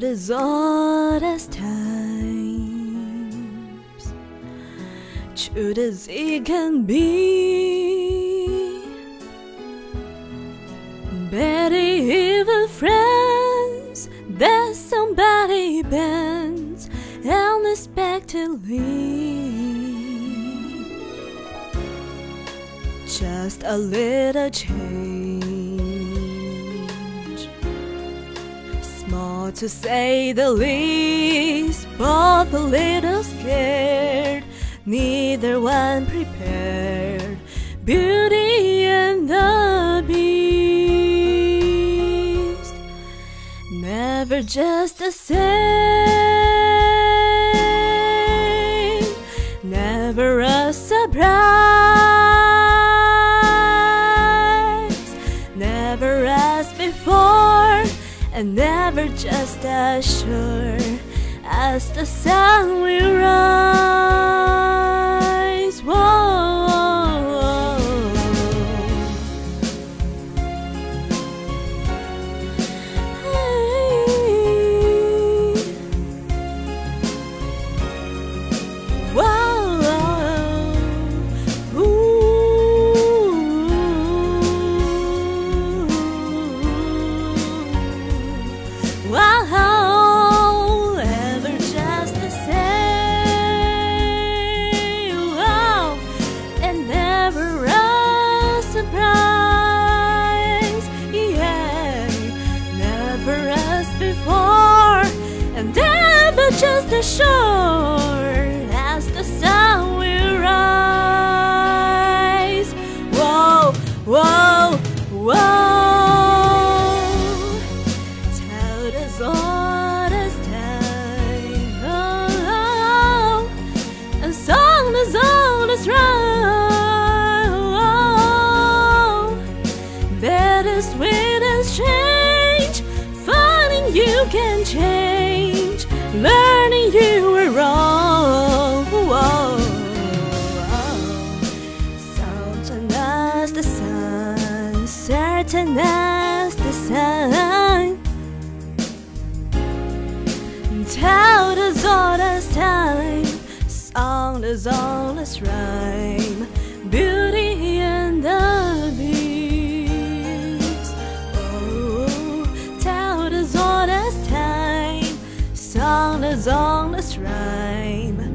Tell the as times, true as it can be. Better even friends that somebody bends unexpectedly. Just a little change, to say the least, both a little scared, neither one prepared. Beauty and the Beast, never just the same, and never just as sure as the sun will rise. Wow, ever just the same. Wow, and never a surprise. Yeah, never as before, and never just Us all this time. Oh, and song is all that's right. Oh, better sweet as change. Finding you can change. Learning you were wrong. Whoa. Certain as the sun, certain as Tell us all this time, song is all this rhyme, beauty and the beast. Oh, tell us all this time, song is all this rhyme.